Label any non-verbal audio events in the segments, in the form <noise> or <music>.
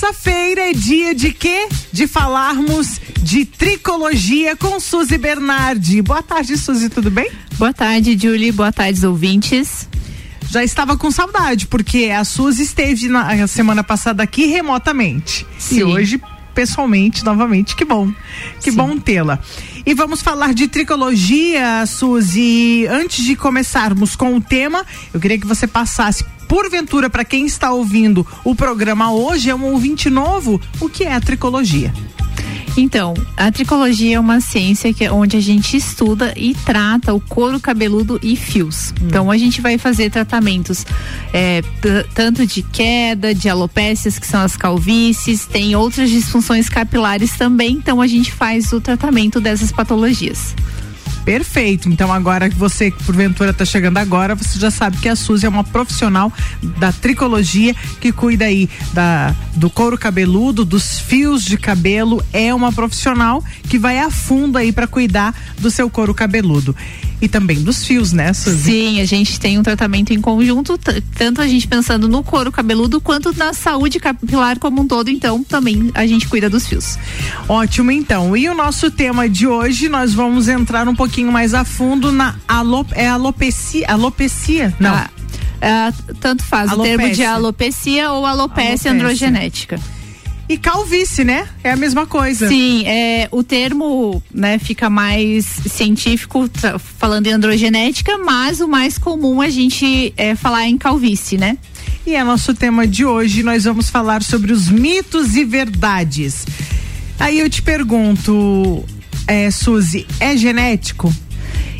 Terça-feira é dia de quê? De falarmos de tricologia com Suzy Bernardi. Boa tarde, Suzy, tudo bem? Boa tarde, Julie. Boa tarde, ouvintes. Já estava com saudade, porque a Suzy esteve na semana passada aqui remotamente. Sim. E hoje pessoalmente novamente. Que bom. Que Sim. bom tê-la. E vamos falar de tricologia, Suzy. Antes de começarmos com o tema, eu queria que você passasse porventura, para quem está ouvindo o programa hoje, é um ouvinte novo, o que é a tricologia? Então, a tricologia é uma ciência que é onde a gente estuda e trata o couro cabeludo e fios. Hum. Então, a gente vai fazer tratamentos é, tanto de queda, de alopécias, que são as calvícies, tem outras disfunções capilares também. Então, a gente faz o tratamento dessas patologias. Perfeito. Então agora que você porventura está chegando agora, você já sabe que a Suzy é uma profissional da tricologia que cuida aí da do couro cabeludo, dos fios de cabelo, é uma profissional que vai a fundo aí para cuidar do seu couro cabeludo e também dos fios, né, Suzy? Sim, a gente tem um tratamento em conjunto, tanto a gente pensando no couro cabeludo quanto na saúde capilar como um todo, então também a gente cuida dos fios. Ótimo, então. E o nosso tema de hoje, nós vamos entrar um pouquinho mais a fundo na alop é alopecia, alopecia? Não. Ah, é, tanto faz Alopécia. o termo de alopecia ou alopecia, alopecia. androgenética. E calvície, né? É a mesma coisa. Sim, é, o termo né, fica mais científico falando em androgenética, mas o mais comum a gente é falar em calvície, né? E é nosso tema de hoje, nós vamos falar sobre os mitos e verdades. Aí eu te pergunto, é, Suzy, é genético?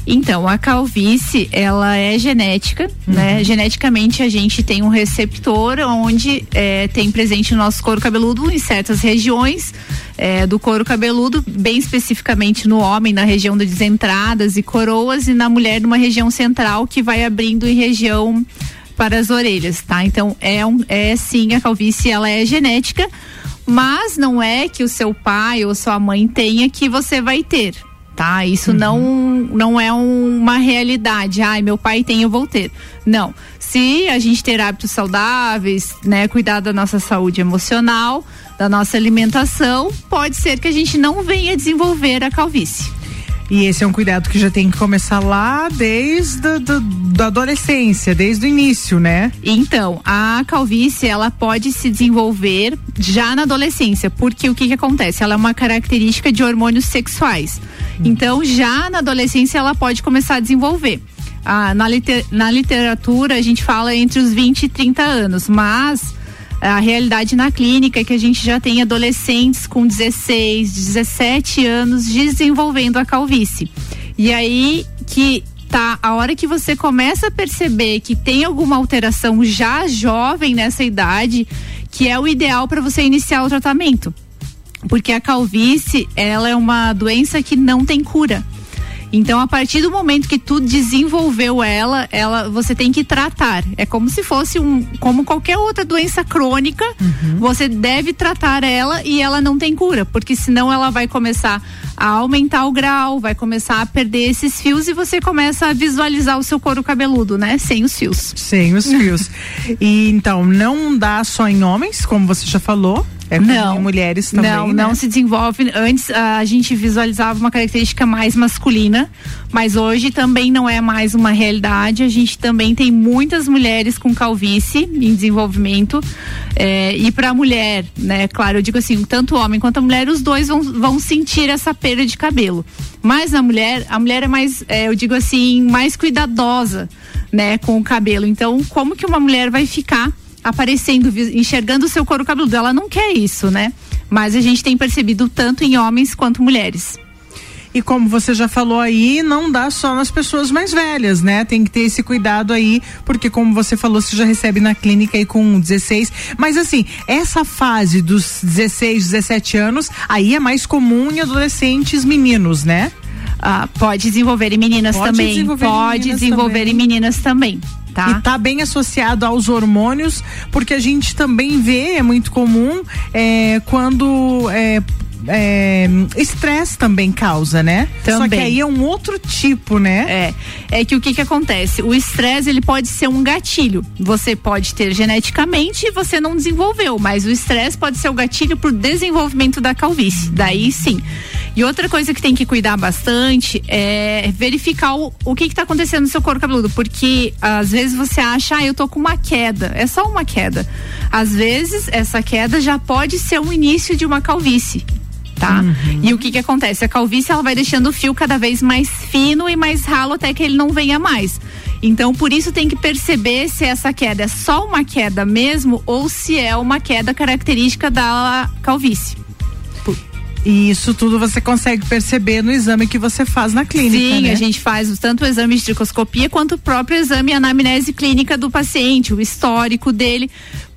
Então, a calvície, ela é genética, uhum. né? Geneticamente a gente tem um receptor onde é, tem presente o nosso couro cabeludo em certas regiões é, do couro cabeludo, bem especificamente no homem, na região das entradas e coroas, e na mulher numa região central que vai abrindo em região para as orelhas, tá? Então, é, um, é sim, a calvície, ela é genética, mas não é que o seu pai ou sua mãe tenha que você vai ter tá? Isso uhum. não, não é um, uma realidade. Ai, meu pai tem, eu vou ter. Não. Se a gente ter hábitos saudáveis, né, cuidar da nossa saúde emocional, da nossa alimentação, pode ser que a gente não venha desenvolver a calvície. E esse é um cuidado que já tem que começar lá desde a da adolescência, desde o início, né? Então, a calvície, ela pode se desenvolver já na adolescência, porque o que que acontece? Ela é uma característica de hormônios sexuais. Hum. Então, já na adolescência, ela pode começar a desenvolver. Ah, na, liter, na literatura, a gente fala entre os 20 e 30 anos, mas a realidade na clínica é que a gente já tem adolescentes com 16, 17 anos desenvolvendo a calvície. E aí que tá, a hora que você começa a perceber que tem alguma alteração já jovem nessa idade, que é o ideal para você iniciar o tratamento. Porque a calvície, ela é uma doença que não tem cura. Então, a partir do momento que tu desenvolveu ela, ela você tem que tratar. É como se fosse um, como qualquer outra doença crônica, uhum. você deve tratar ela e ela não tem cura, porque senão ela vai começar a aumentar o grau, vai começar a perder esses fios e você começa a visualizar o seu couro cabeludo, né? Sem os fios. Sem os fios. <laughs> e então, não dá só em homens, como você já falou, é não, em mulheres também. Não, né? não se desenvolve. Antes a gente visualizava uma característica mais masculina, mas hoje também não é mais uma realidade. A gente também tem muitas mulheres com calvície em desenvolvimento. É, e para a mulher, né? Claro, eu digo assim, tanto o homem quanto a mulher, os dois vão, vão sentir essa perda de cabelo. Mas a mulher, a mulher é mais, é, eu digo assim, mais cuidadosa, né, com o cabelo. Então, como que uma mulher vai ficar aparecendo, enxergando o seu couro cabeludo. Ela não quer isso, né? Mas a gente tem percebido tanto em homens quanto mulheres. E como você já falou aí, não dá só nas pessoas mais velhas, né? Tem que ter esse cuidado aí, porque como você falou, você já recebe na clínica aí com 16. Mas assim, essa fase dos 16, 17 anos, aí é mais comum em adolescentes meninos, né? Ah, pode desenvolver em meninas pode também. Desenvolver pode em meninas desenvolver também. em meninas também. Tá. E está bem associado aos hormônios, porque a gente também vê, é muito comum, é, quando é, estresse é, também causa, né? Também. Só que aí é um outro tipo, né? É. É que o que que acontece? O estresse, ele pode ser um gatilho. Você pode ter geneticamente e você não desenvolveu, mas o estresse pode ser o gatilho pro desenvolvimento da calvície. Daí sim. E outra coisa que tem que cuidar bastante é verificar o, o que está acontecendo no seu couro cabeludo, porque às vezes você acha, ah, eu tô com uma queda, é só uma queda. Às vezes essa queda já pode ser o início de uma calvície. Tá? Uhum. E o que que acontece? A calvície ela vai deixando o fio cada vez mais fino e mais ralo até que ele não venha mais. Então, por isso tem que perceber se essa queda é só uma queda mesmo ou se é uma queda característica da calvície. E isso tudo você consegue perceber no exame que você faz na clínica. Sim, né? a gente faz tanto o exame de tricoscopia quanto o próprio exame anamnese clínica do paciente, o histórico dele,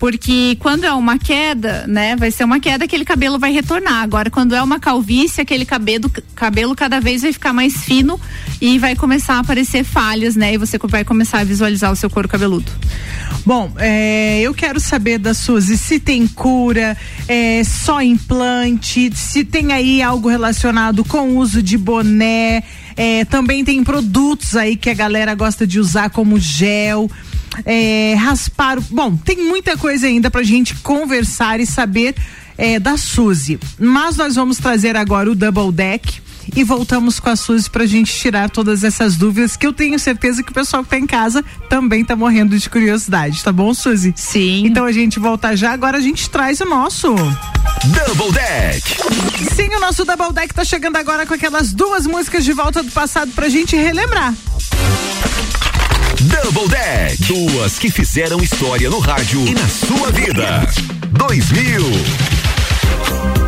porque quando é uma queda, né, vai ser uma queda, aquele cabelo vai retornar. Agora, quando é uma calvície, aquele cabelo, cabelo cada vez vai ficar mais fino e vai começar a aparecer falhas, né, e você vai começar a visualizar o seu couro cabeludo. Bom, é, eu quero saber da Suzy se tem cura, é, só implante, se tem aí algo relacionado com o uso de boné, é, também tem produtos aí que a galera gosta de usar como gel é, raspar. Bom, tem muita coisa ainda pra gente conversar e saber é, da Suzy. Mas nós vamos trazer agora o Double Deck e voltamos com a Suzy pra gente tirar todas essas dúvidas que eu tenho certeza que o pessoal que tá em casa também tá morrendo de curiosidade, tá bom, Suzy? Sim. Então a gente volta já, agora a gente traz o nosso Double Deck. Sim, o nosso Double Deck tá chegando agora com aquelas duas músicas de volta do passado pra gente relembrar. Double Deck. Duas que fizeram história no rádio e na sua vida. 2000.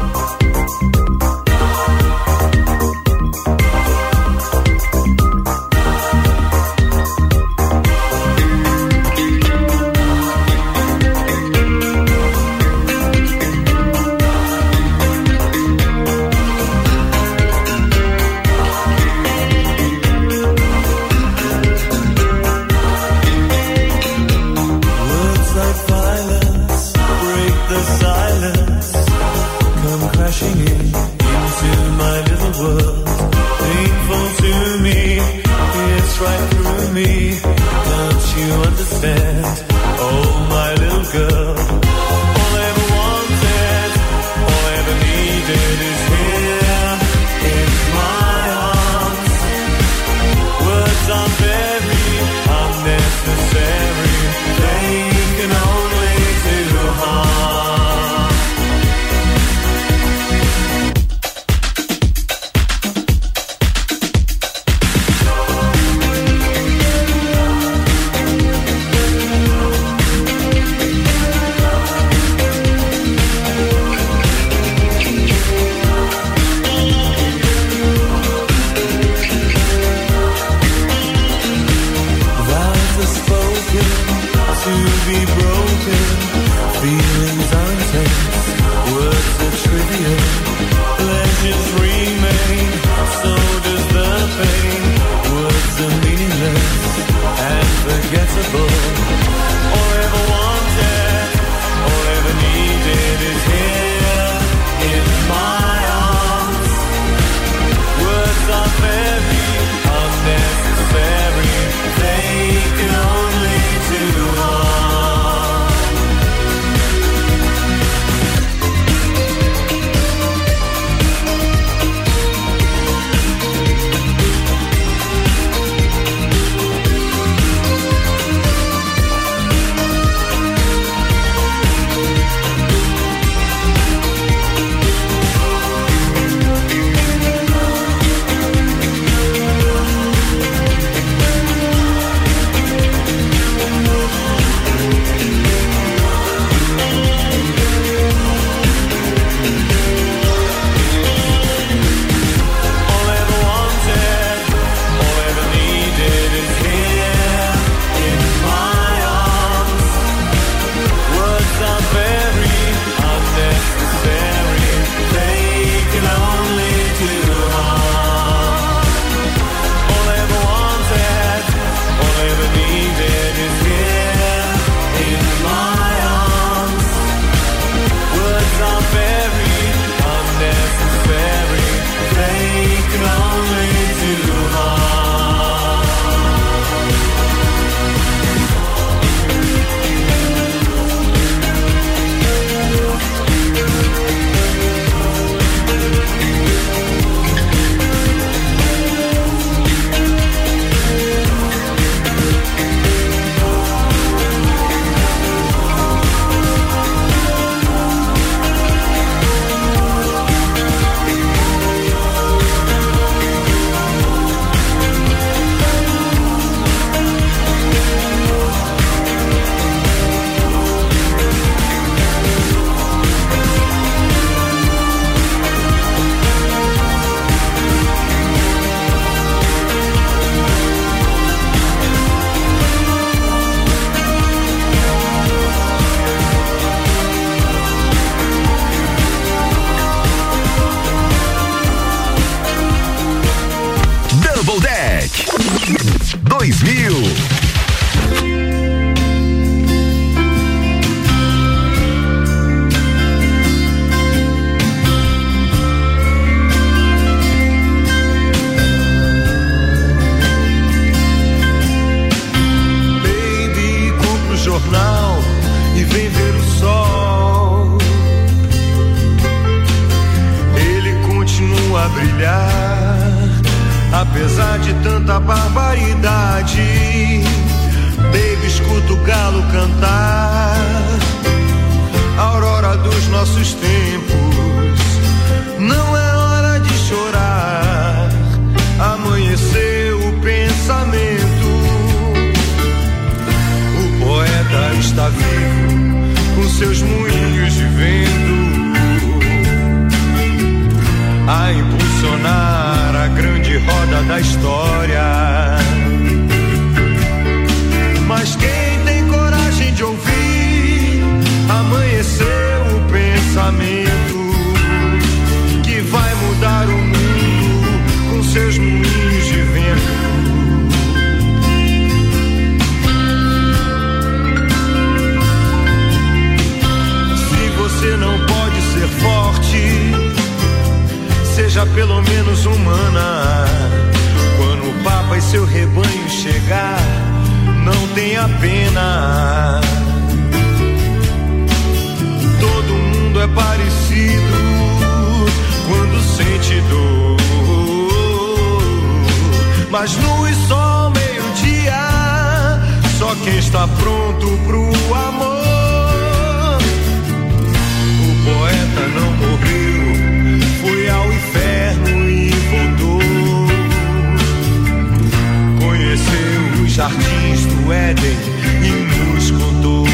jardins do Éden e nos contou.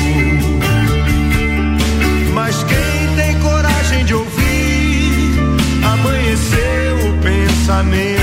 Mas quem tem coragem de ouvir, amanheceu o pensamento.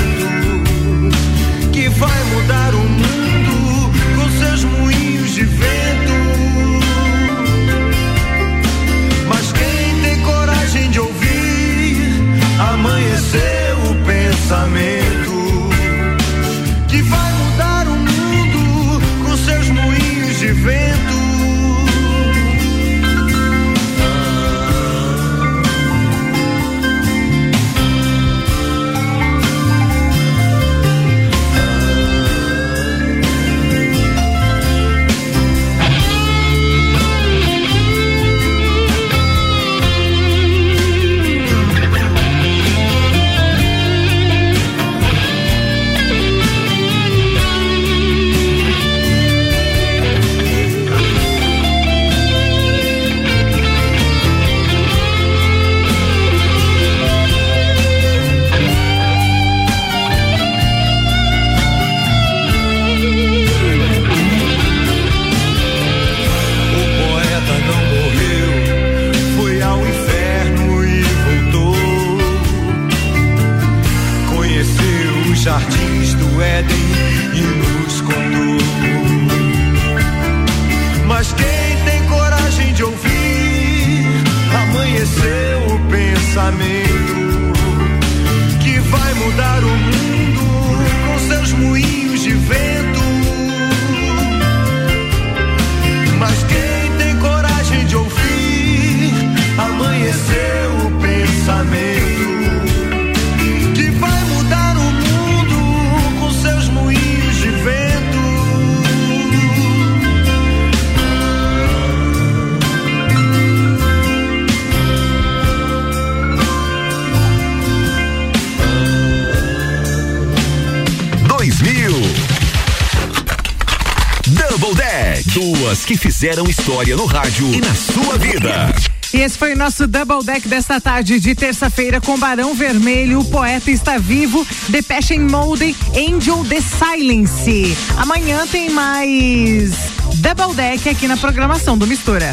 que fizeram história no rádio e na sua vida. E esse foi o nosso Double Deck desta tarde de terça-feira com Barão Vermelho, O Poeta Está Vivo, Depeche Mode, Angel The Silence. Amanhã tem mais Double Deck aqui na programação do Mistura.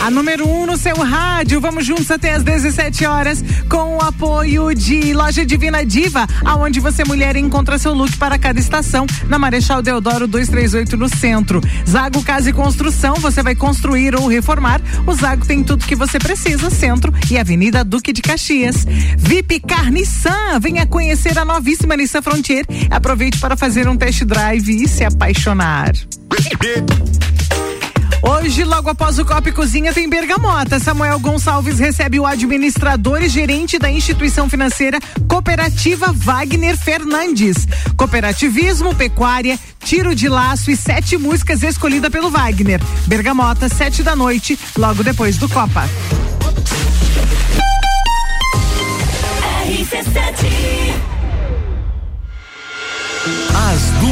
A número 1 um no seu rádio. Vamos juntos até às 17 horas com o apoio de Loja Divina Diva, aonde você mulher encontra seu look para cada estação na Marechal Deodoro 238 no centro. Zago Casa e Construção, você vai construir ou reformar. O Zago tem tudo que você precisa, centro e Avenida Duque de Caxias. VIP Car Nissan, venha conhecer a novíssima Nissan Frontier. Aproveite para fazer um test drive e se apaixonar. Hoje, logo após o Copa e Cozinha, tem Bergamota. Samuel Gonçalves recebe o administrador e gerente da instituição financeira Cooperativa Wagner Fernandes. Cooperativismo, pecuária, tiro de laço e sete músicas escolhida pelo Wagner. Bergamota, sete da noite, logo depois do Copa. RC7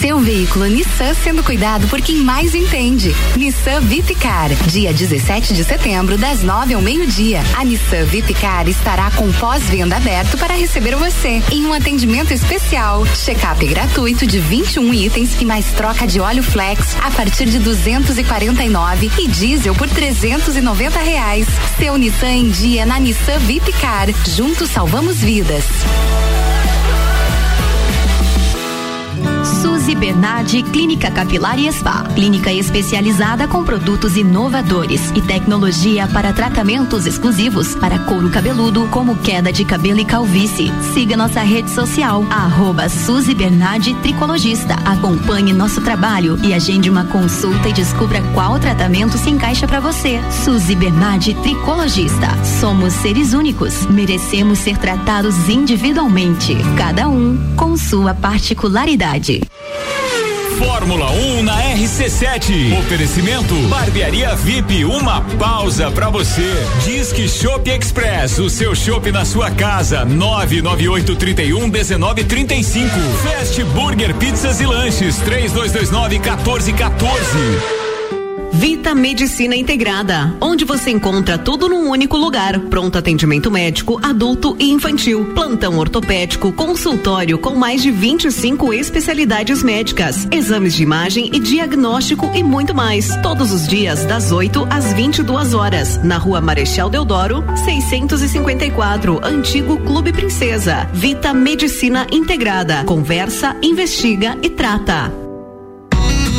seu veículo Nissan sendo cuidado por quem mais entende. Nissan Vipcar, dia 17 de setembro, das 9 ao meio-dia. A Nissan Vipcar estará com pós-venda aberto para receber você em um atendimento especial. Check-up gratuito de 21 itens e mais troca de óleo flex a partir de 249 e diesel por 390 reais. Seu Nissan em dia na Nissan Vipcar. Juntos salvamos vidas. Suzy Bernardi Clínica Capilar e Spa. Clínica especializada com produtos inovadores e tecnologia para tratamentos exclusivos para couro cabeludo, como queda de cabelo e calvície. Siga nossa rede social, arroba Suzy Bernardi Tricologista. Acompanhe nosso trabalho e agende uma consulta e descubra qual tratamento se encaixa para você. Suzy Bernardi Tricologista. Somos seres únicos, merecemos ser tratados individualmente, cada um com sua particularidade. Fórmula 1 na RC7. Oferecimento Barbearia VIP, uma pausa para você. Disque Shop Express, o seu shopping na sua casa. 998 31 19 35. Fast Burger Pizzas e Lanches 3229 1414. Vita Medicina Integrada, onde você encontra tudo num único lugar. Pronto atendimento médico, adulto e infantil, plantão ortopédico, consultório com mais de 25 especialidades médicas, exames de imagem e diagnóstico e muito mais. Todos os dias das 8 às 22 horas, na Rua Marechal Deodoro, 654, Antigo Clube Princesa. Vita Medicina Integrada. Conversa, investiga e trata.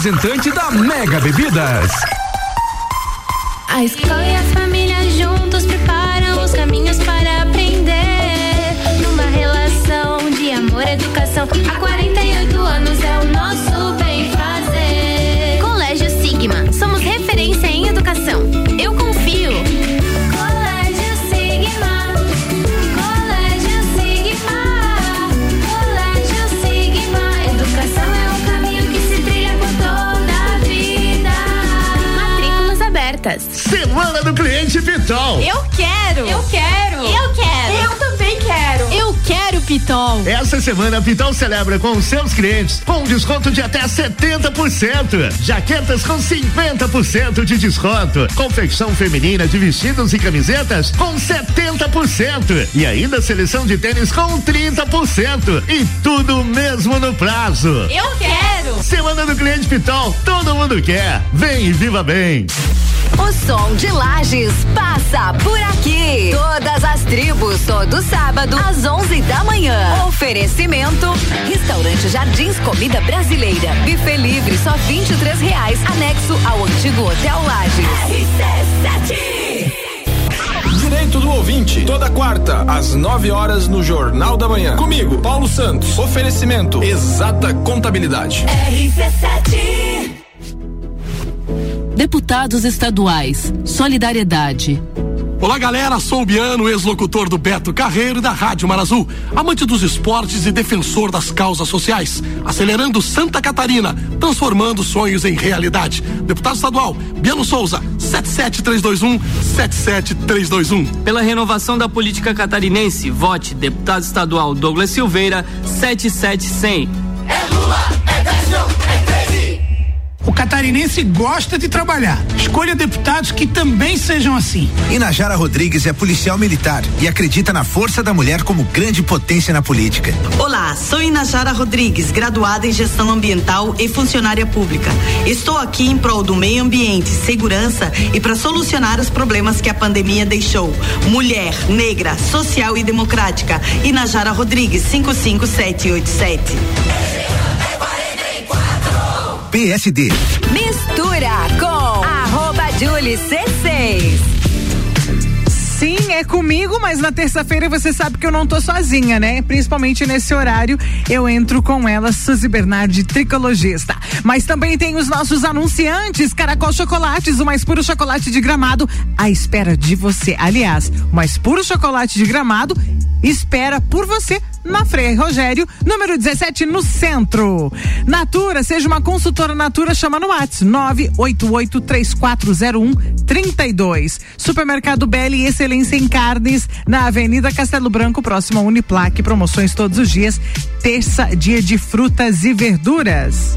representante da Mega Bebidas. A escola e a família juntos preparam os caminhos para aprender. Numa relação de amor e educação. Há 48 anos é o nosso bem fazer. Colégio Sigma. Somos referência em educação. Semana do Cliente Pitol. Eu quero. Eu quero. Eu quero. Eu também quero. Eu quero Pitol. Essa semana a Pitol celebra com os seus clientes com um desconto de até 70%. Jaquetas com 50% de desconto. Confecção feminina de vestidos e camisetas com 70%. E ainda seleção de tênis com 30%. E tudo mesmo no prazo. Eu quero. Semana do Cliente Pitol, todo mundo quer. Vem e viva bem. O som de Lages passa por aqui. Todas as tribos, todo sábado, às 11 da manhã. Oferecimento: Restaurante Jardins Comida Brasileira. Buffet livre, só 23 reais. Anexo ao antigo Hotel Lages. Direito do ouvinte, toda quarta, às 9 horas, no Jornal da Manhã. Comigo, Paulo Santos. Oferecimento: Exata Contabilidade. RC7 Deputados estaduais, Solidariedade. Olá galera, sou o Biano, ex-locutor do Beto Carreiro e da Rádio Marazul, amante dos esportes e defensor das causas sociais, acelerando Santa Catarina, transformando sonhos em realidade. Deputado estadual, Biano Souza, 77321 77321. Pela renovação da política catarinense, vote deputado estadual Douglas Silveira, 77100. É Lula, O catarinense gosta de trabalhar. Escolha deputados que também sejam assim. Inajara Rodrigues é policial militar e acredita na força da mulher como grande potência na política. Olá, sou Inajara Rodrigues, graduada em gestão ambiental e funcionária pública. Estou aqui em prol do meio ambiente, segurança e para solucionar os problemas que a pandemia deixou. Mulher, negra, social e democrática. Inajara Rodrigues, 55787. PSD. Mistura com arroba Julie C6. Sim, é comigo, mas na terça-feira você sabe que eu não tô sozinha, né? Principalmente nesse horário, eu entro com ela, Suzy Bernardi, tricologista. Mas também tem os nossos anunciantes, Caracol Chocolates, o mais puro chocolate de gramado, à espera de você. Aliás, o mais puro chocolate de gramado espera por você na Frei Rogério, número 17, no centro. Natura, seja uma consultora Natura, chama no WhatsApp 988340132. Supermercado Belli, excelência em carnes, na Avenida Castelo Branco, próximo a Uniplaque. Promoções todos os dias. Terça, dia de frutas e verduras.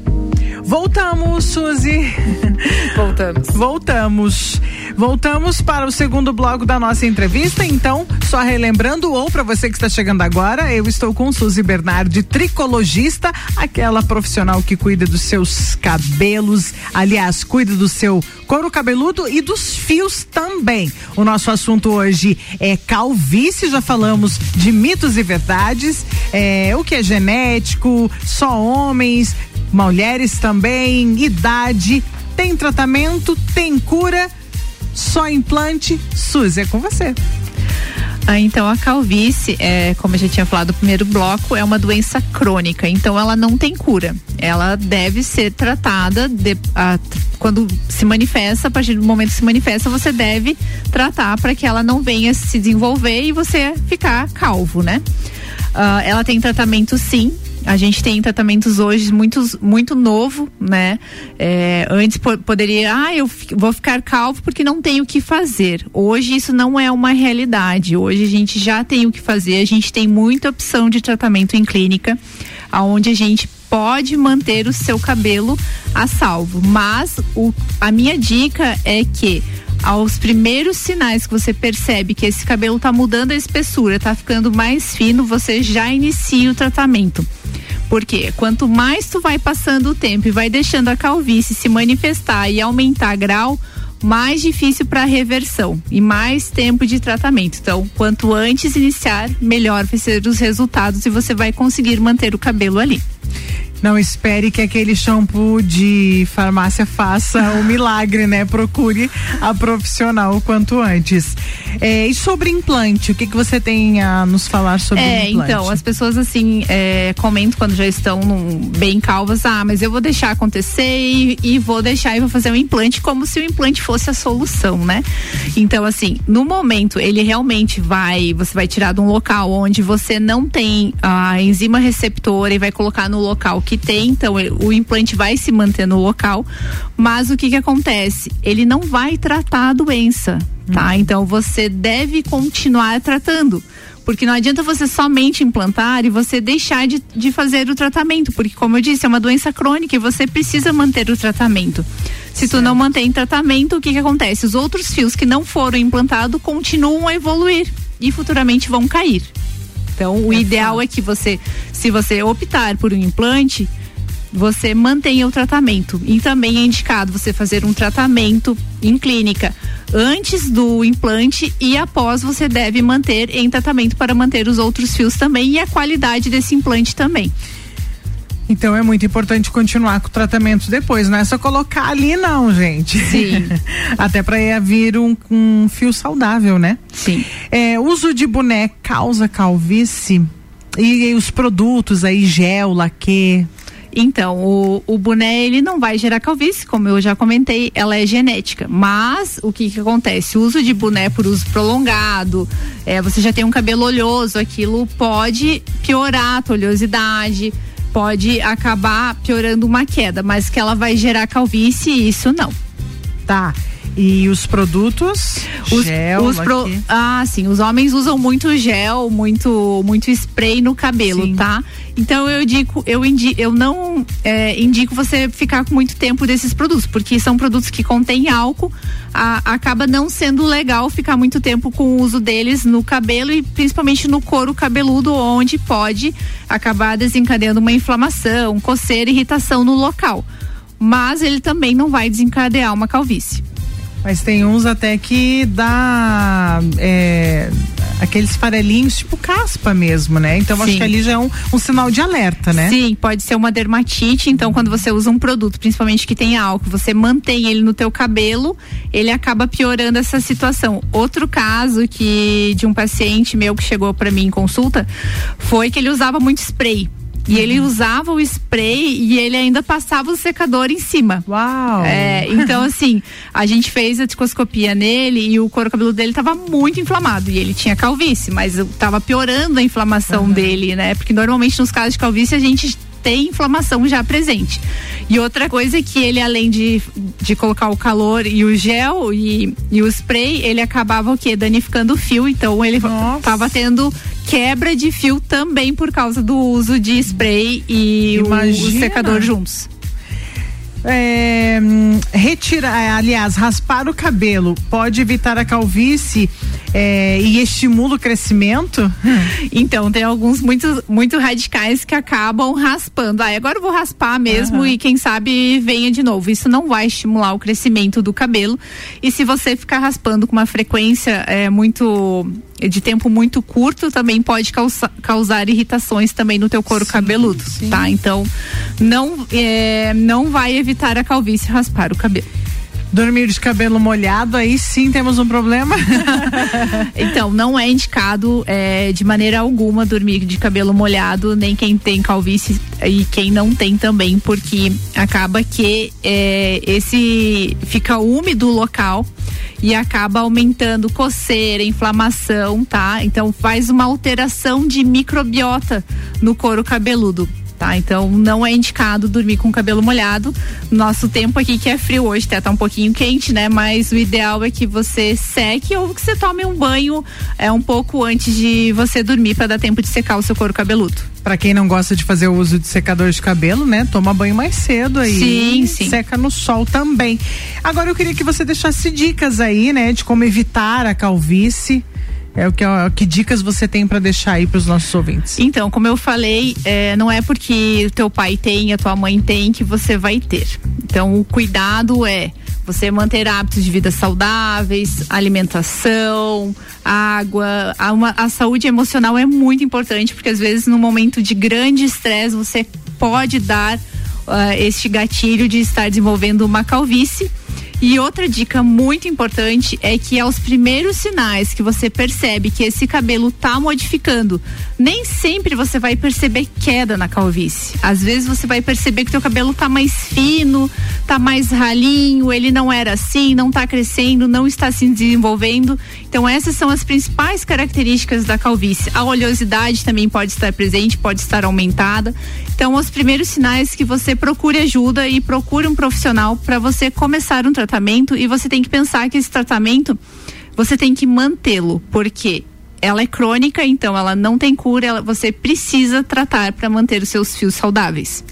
Voltamos, Suzy. Voltamos. <laughs> Voltamos. Voltamos para o segundo bloco da nossa entrevista. Então, só relembrando, ou para você que está chegando agora, eu estou com Suzy Bernardi, tricologista, aquela profissional que cuida dos seus cabelos, aliás, cuida do seu couro cabeludo e dos fios também. O nosso assunto hoje é calvície, já falamos de mitos e verdades, é, o que é genético, só homens, mulheres também, idade, tem tratamento, tem cura, só implante. Suzy, é com você. Ah, então a calvície, é, como a gente tinha falado no primeiro bloco, é uma doença crônica, então ela não tem cura. Ela deve ser tratada de, a, quando se manifesta, a partir do momento que se manifesta, você deve tratar para que ela não venha se desenvolver e você ficar calvo, né? Ah, ela tem tratamento sim, a gente tem tratamentos hoje muito, muito novo, né? É, antes po poderia, ah, eu vou ficar calvo porque não tenho o que fazer. Hoje isso não é uma realidade. Hoje a gente já tem o que fazer. A gente tem muita opção de tratamento em clínica, aonde a gente pode manter o seu cabelo a salvo. Mas o, a minha dica é que aos primeiros sinais que você percebe que esse cabelo está mudando a espessura, está ficando mais fino, você já inicia o tratamento. Porque quanto mais tu vai passando o tempo e vai deixando a calvície se manifestar e aumentar grau, mais difícil para reversão e mais tempo de tratamento. Então, quanto antes iniciar, melhor vai ser os resultados e você vai conseguir manter o cabelo ali. Não espere que aquele shampoo de farmácia faça o <laughs> milagre, né? Procure a profissional o quanto antes. É, e sobre implante, o que, que você tem a nos falar sobre é, implante? Então, as pessoas assim é, comentam quando já estão num, bem calvas, ah, mas eu vou deixar acontecer e, e vou deixar e vou fazer um implante como se o implante fosse a solução, né? Então, assim, no momento ele realmente vai, você vai tirar de um local onde você não tem a enzima receptora e vai colocar no local que tem, então o implante vai se manter no local, mas o que que acontece? Ele não vai tratar a doença, tá? Hum. Então você deve continuar tratando. Porque não adianta você somente implantar e você deixar de, de fazer o tratamento, porque como eu disse, é uma doença crônica e você precisa manter o tratamento. Se certo. tu não mantém tratamento, o que que acontece? Os outros fios que não foram implantados continuam a evoluir e futuramente vão cair. Então, o é ideal é que você, se você optar por um implante, você mantenha o tratamento. E também é indicado você fazer um tratamento em clínica antes do implante e após você deve manter em tratamento para manter os outros fios também e a qualidade desse implante também. Então é muito importante continuar com o tratamento depois, não é só colocar ali não, gente. Sim. <laughs> Até para vir um, um, fio saudável, né? Sim. É, uso de boné causa calvície e, e os produtos aí, gel, laque, então, o, o boné, ele não vai gerar calvície, como eu já comentei, ela é genética. Mas, o que que acontece? O uso de boné por uso prolongado, é, você já tem um cabelo oleoso, aquilo pode piorar a oleosidade, pode acabar piorando uma queda, mas que ela vai gerar calvície, isso não. Tá. E os produtos? Os, gel os pro, ah, sim. Os homens usam muito gel, muito, muito spray no cabelo, sim. tá? Então eu indico, eu, indico, eu não é, indico você ficar com muito tempo desses produtos, porque são produtos que contêm álcool, a, acaba não sendo legal ficar muito tempo com o uso deles no cabelo e principalmente no couro cabeludo, onde pode acabar desencadeando uma inflamação, coceira, irritação no local. Mas ele também não vai desencadear uma calvície. Mas tem uns até que dá é, aqueles farelinhos tipo caspa mesmo, né? Então Sim. acho que ali já é um, um, sinal de alerta, né? Sim, pode ser uma dermatite. Então quando você usa um produto, principalmente que tem álcool, você mantém ele no teu cabelo, ele acaba piorando essa situação. Outro caso que de um paciente meu que chegou para mim em consulta foi que ele usava muito spray. E ele usava o spray e ele ainda passava o secador em cima. Uau! É, então, assim, a gente fez a discoscopia nele e o couro cabeludo dele estava muito inflamado. E ele tinha calvície, mas estava piorando a inflamação uhum. dele, né? Porque normalmente nos casos de calvície a gente tem inflamação já presente. E outra coisa é que ele, além de, de colocar o calor e o gel e, e o spray, ele acabava o quê? Danificando o fio. Então ele estava tendo quebra de fio também por causa do uso de spray e o, o secador juntos. É, retirar, aliás, raspar o cabelo pode evitar a calvície é, e estimula o crescimento? Então, tem alguns muito, muito radicais que acabam raspando. Ah, agora eu vou raspar mesmo uhum. e quem sabe venha de novo. Isso não vai estimular o crescimento do cabelo. E se você ficar raspando com uma frequência é, muito de tempo muito curto também pode causar, causar irritações também no teu couro sim, cabeludo, sim. tá? Então não é, não vai evitar a calvície raspar o cabelo. Dormir de cabelo molhado, aí sim temos um problema. <laughs> então, não é indicado é, de maneira alguma dormir de cabelo molhado, nem quem tem calvície e quem não tem também, porque acaba que é, esse fica úmido o local e acaba aumentando coceira, inflamação, tá? Então faz uma alteração de microbiota no couro cabeludo tá? Então não é indicado dormir com o cabelo molhado. Nosso tempo aqui que é frio hoje, até tá um pouquinho quente, né? Mas o ideal é que você seque ou que você tome um banho é um pouco antes de você dormir para dar tempo de secar o seu couro cabeludo. Para quem não gosta de fazer o uso de secador de cabelo, né? Toma banho mais cedo aí. Sim, sim. Seca no sol também. Agora eu queria que você deixasse dicas aí, né? De como evitar a calvície é o que, que dicas você tem para deixar aí para os nossos ouvintes? Então, como eu falei, é, não é porque o teu pai tem, a tua mãe tem que você vai ter. Então, o cuidado é você manter hábitos de vida saudáveis, alimentação, água, a, uma, a saúde emocional é muito importante porque às vezes no momento de grande estresse você pode dar uh, este gatilho de estar desenvolvendo uma calvície. E outra dica muito importante é que aos primeiros sinais que você percebe que esse cabelo tá modificando, nem sempre você vai perceber queda na calvície. Às vezes você vai perceber que teu cabelo tá mais fino, tá mais ralinho, ele não era assim, não tá crescendo, não está se desenvolvendo. Então essas são as principais características da calvície. A oleosidade também pode estar presente, pode estar aumentada. Então os primeiros sinais que você procure ajuda e procure um profissional para você começar um tratamento tratamento e você tem que pensar que esse tratamento você tem que mantê-lo, porque ela é crônica, então ela não tem cura, ela, você precisa tratar para manter os seus fios saudáveis.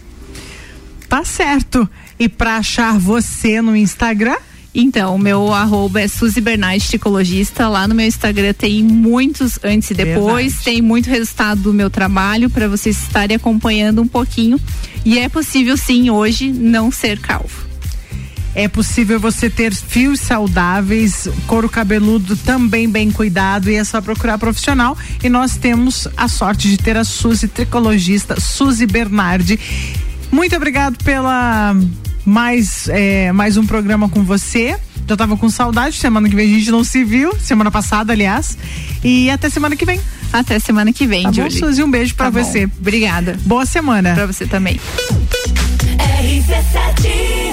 Tá certo. E para achar você no Instagram? Então, o meu arroba é Suzy Bernardes Tricologista. Lá no meu Instagram tem muitos antes e depois, Verdade. tem muito resultado do meu trabalho para vocês estarem acompanhando um pouquinho. E é possível sim hoje não ser calvo. É possível você ter fios saudáveis, couro cabeludo também bem cuidado e é só procurar profissional. E nós temos a sorte de ter a Suzy tricologista, Suzy Bernardi. Muito obrigado pela mais, é, mais um programa com você. Já tava com saudade, semana que vem a gente não se viu, semana passada, aliás. E até semana que vem. Até semana que vem, tá Julie. Bom, Suzy, um beijo para tá você. Obrigada. Boa semana. Para você também. RC7